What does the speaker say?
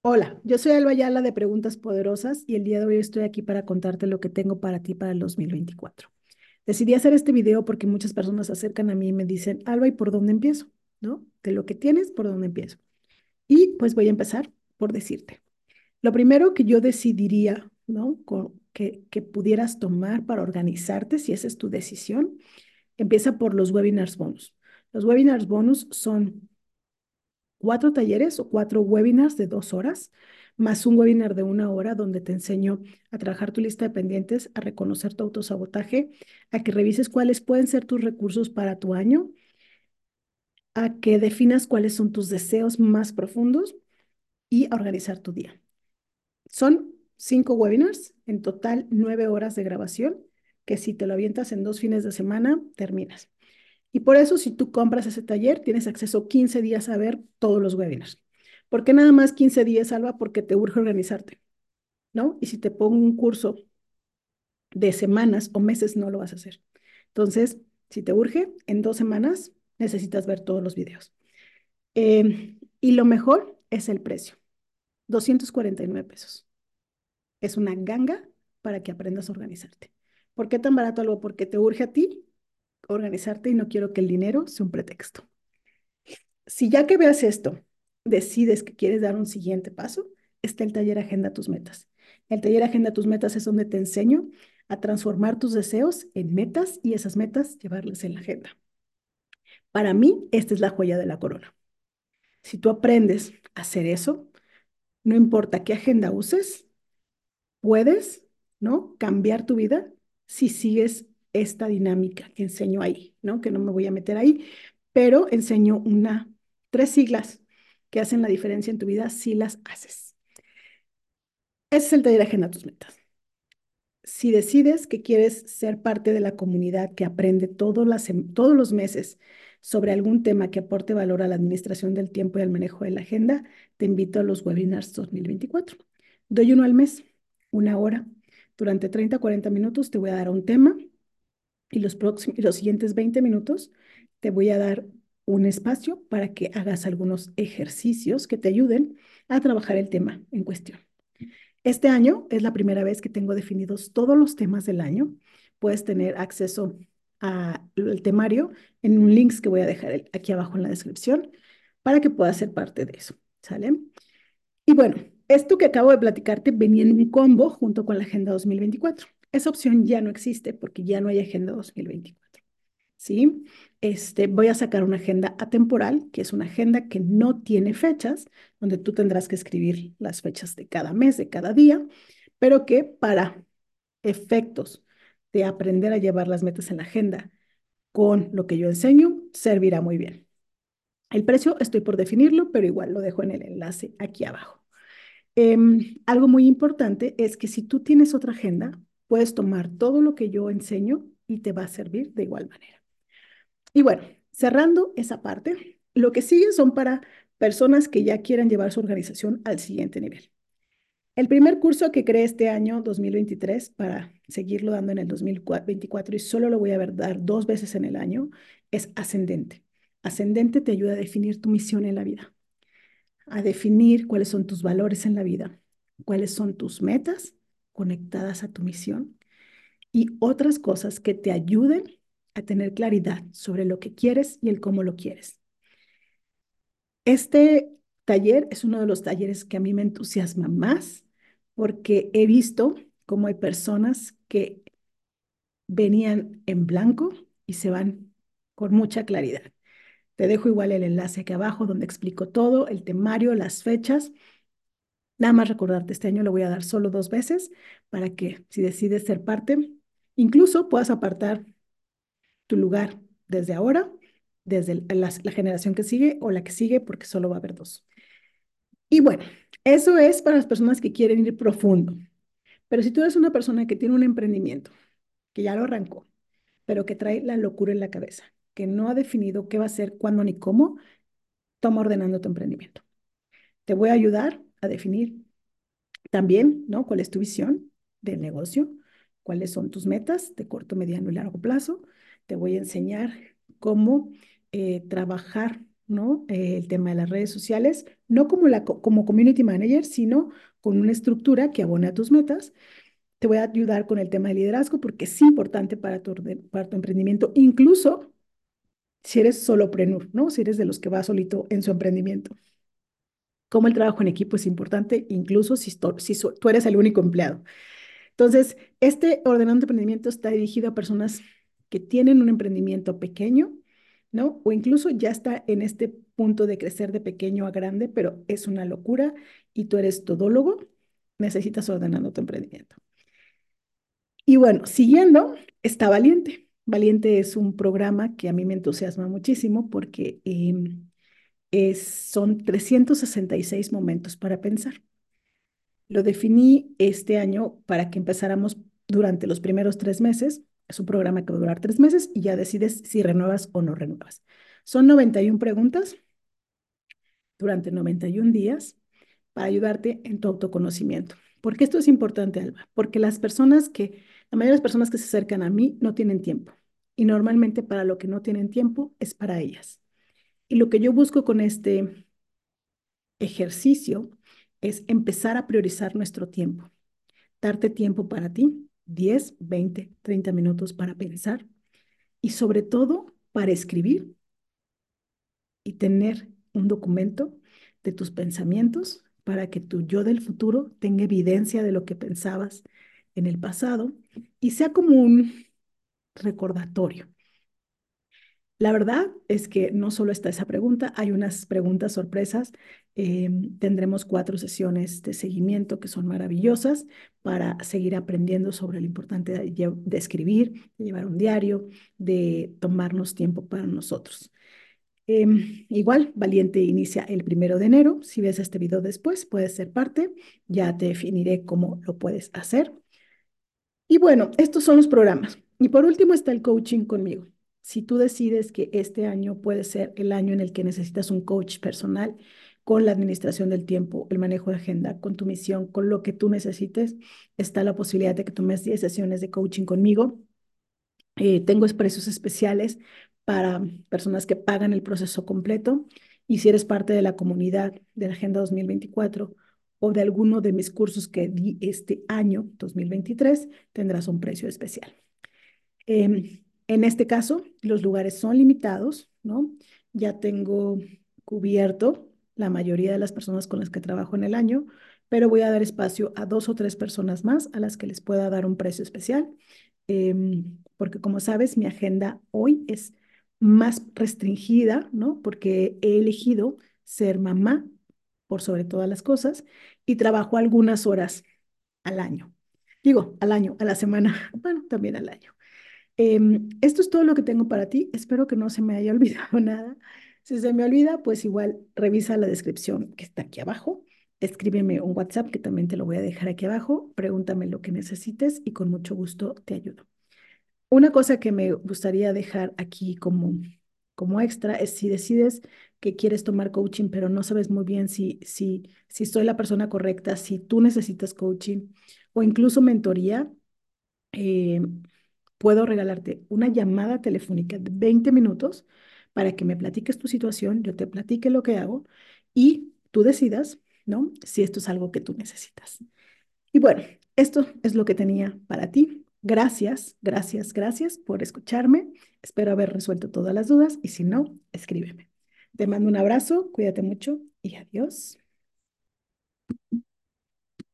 Hola, yo soy Alba Ayala de Preguntas Poderosas y el día de hoy estoy aquí para contarte lo que tengo para ti para el 2024. Decidí hacer este video porque muchas personas se acercan a mí y me dicen, Alba, ¿y por dónde empiezo? ¿No? De lo que tienes, ¿por dónde empiezo? Y pues voy a empezar por decirte. Lo primero que yo decidiría, ¿no? que, que pudieras tomar para organizarte, si esa es tu decisión, empieza por los webinars bonus. Los webinars bonus son cuatro talleres o cuatro webinars de dos horas, más un webinar de una hora donde te enseño a trabajar tu lista de pendientes, a reconocer tu autosabotaje, a que revises cuáles pueden ser tus recursos para tu año, a que definas cuáles son tus deseos más profundos y a organizar tu día. Son cinco webinars, en total nueve horas de grabación, que si te lo avientas en dos fines de semana, terminas. Y por eso, si tú compras ese taller, tienes acceso 15 días a ver todos los webinars. ¿Por qué nada más 15 días, Alba? Porque te urge organizarte, ¿no? Y si te pongo un curso de semanas o meses, no lo vas a hacer. Entonces, si te urge, en dos semanas necesitas ver todos los videos. Em, y lo mejor es el precio, 249 pesos. Es una ganga para que aprendas a organizarte. ¿Por qué tan barato algo? Porque te urge a ti organizarte y no quiero que el dinero sea un pretexto. Si ya que veas esto, decides que quieres dar un siguiente paso, está el taller Agenda tus metas. El taller Agenda tus metas es donde te enseño a transformar tus deseos en metas y esas metas llevarlas en la agenda. Para mí, esta es la joya de la corona. Si tú aprendes a hacer eso, no importa qué agenda uses, puedes, ¿no? Cambiar tu vida si sigues esta dinámica que enseño ahí, ¿no? Que no me voy a meter ahí, pero enseño una, tres siglas que hacen la diferencia en tu vida si las haces. Ese es el taller Agenda tus metas. Si decides que quieres ser parte de la comunidad que aprende todos, las, todos los meses sobre algún tema que aporte valor a la administración del tiempo y al manejo de la agenda, te invito a los webinars 2024. Doy uno al mes, una hora. Durante 30 a 40 minutos te voy a dar un tema y los, próximos, los siguientes 20 minutos te voy a dar un espacio para que hagas algunos ejercicios que te ayuden a trabajar el tema en cuestión. Este año es la primera vez que tengo definidos todos los temas del año. Puedes tener acceso al temario en un link que voy a dejar aquí abajo en la descripción para que puedas ser parte de eso. ¿Sale? Y bueno, esto que acabo de platicarte venía en un combo junto con la Agenda 2024. Esa opción ya no existe porque ya no hay agenda 2024. ¿Sí? Este, voy a sacar una agenda atemporal, que es una agenda que no tiene fechas, donde tú tendrás que escribir las fechas de cada mes, de cada día, pero que para efectos de aprender a llevar las metas en la agenda con lo que yo enseño, servirá muy bien. El precio estoy por definirlo, pero igual lo dejo en el enlace aquí abajo. Em, algo muy importante es que si tú tienes otra agenda, puedes tomar todo lo que yo enseño y te va a servir de igual manera. Y bueno, cerrando esa parte, lo que sigue son para personas que ya quieran llevar su organización al siguiente nivel. El primer curso que creé este año 2023 para seguirlo dando en el 2024 y solo lo voy a dar dos veces en el año es Ascendente. Ascendente te ayuda a definir tu misión en la vida, a definir cuáles son tus valores en la vida, cuáles son tus metas conectadas a tu misión y otras cosas que te ayuden a tener claridad sobre lo que quieres y el cómo lo quieres. Este taller es uno de los talleres que a mí me entusiasma más porque he visto cómo hay personas que venían en blanco y se van con mucha claridad. Te dejo igual el enlace aquí abajo donde explico todo, el temario, las fechas Nada más recordarte, este año lo voy a dar solo dos veces para que si decides ser parte, incluso puedas apartar tu lugar desde ahora, desde la, generación que sigue o la que sigue, porque solo va a haber dos. Y bueno, eso es para las personas que quieren ir profundo. Pero si tú eres una persona que tiene un emprendimiento, que ya lo arrancó, pero que trae la locura en la cabeza, que no ha definido qué va a hacer, cuándo ni cómo, toma ordenando tu emprendimiento. Te voy a ayudar a definir también, ¿no? ¿Cuál es tu visión del negocio? ¿Cuáles son tus metas de corto, mediano y largo plazo? Te voy a enseñar cómo eh, trabajar ¿no? Eh, el tema de las redes sociales, no como, la, como community manager, sino con una estructura que abone a tus metas. Te voy a ayudar con el tema de liderazgo porque es importante para tu, para tu emprendimiento, incluso si eres soloprenur, ¿no? Si eres de los que va solito en su emprendimiento. Como el trabajo en equipo es importante, incluso si, si tú eres el único empleado. Entonces, este ordenando emprendimiento está dirigido a personas que tienen un emprendimiento pequeño, ¿no? O incluso ya está en este punto de crecer de pequeño a grande, pero es una locura y tú eres todólogo, necesitas ordenando tu emprendimiento. Y bueno, siguiendo, está Valiente. Valiente es un programa que a mí me entusiasma muchísimo porque em, es, son 366 momentos para pensar. Lo definí este año para que empezáramos durante los primeros tres meses. Es un programa que va a durar tres meses y ya decides si renuevas o no renuevas. Son 91 preguntas durante 91 días para ayudarte en tu autoconocimiento. ¿Por qué esto es importante, Alba? Porque las personas que, la mayoría de las personas que se acercan a mí no tienen tiempo. Y normalmente para lo que no tienen tiempo es para ellas. Y lo que yo busco con este ejercicio es empezar a priorizar nuestro tiempo. Darte tiempo para ti, 10, 20, 30 minutos para pensar y sobre todo para escribir y tener un documento de tus pensamientos para que tu yo del futuro tenga evidencia de lo que pensabas en el pasado y sea como un recordatorio la verdad es que no solo está esa pregunta, hay unas preguntas sorpresas. Em, tendremos cuatro sesiones de seguimiento que son maravillosas para seguir aprendiendo sobre lo importante de, escribir, de llevar un diario, de tomarnos tiempo para nosotros. Em, igual, Valiente inicia el primero de enero. Si ves este video después, puedes ser parte. Ya te definiré cómo lo puedes hacer. Y bueno, estos son los programas. Y por último está el coaching conmigo si tú decides que este año puede ser el año en el que necesitas un coach personal con la administración del tiempo, el manejo de agenda, con tu misión, con lo que tú necesites, está la posibilidad de que tomes 10 sesiones de coaching conmigo. Eh, tengo precios especiales para personas que pagan el proceso completo y si eres parte de la comunidad de la Agenda 2024 o de alguno de mis cursos que di este año 2023, tendrás un precio especial. Em, en este caso, los lugares son limitados, ¿no? Ya tengo cubierto la mayoría de las personas con las que trabajo en el año, pero voy a dar espacio a dos o tres personas más a las que les pueda dar un precio especial, em, porque como sabes, mi agenda hoy es más restringida, ¿no? Porque he elegido ser mamá por sobre todas las cosas y trabajo algunas horas al año. Digo, al año, a la semana, bueno, también al año. Em, esto es todo lo que tengo para ti. Espero que no se me haya olvidado nada. Si se me olvida, pues igual revisa la descripción que está aquí abajo. Escríbeme un WhatsApp que también te lo voy a dejar aquí abajo. Pregúntame lo que necesites y con mucho gusto te ayudo. Una cosa que me gustaría dejar aquí como, como extra es si decides que quieres tomar coaching, pero no sabes muy bien si, si, si soy la persona correcta, si tú necesitas coaching o incluso mentoría. Eh, puedo regalarte una llamada telefónica de 20 minutos para que me platiques tu situación, yo te platique lo que hago y tú decidas, ¿no? Si esto es algo que tú necesitas. Y bueno, esto es lo que tenía para ti. Gracias, gracias, gracias por escucharme. Espero haber resuelto todas las dudas y si no, escríbeme. Te mando un abrazo, cuídate mucho y adiós.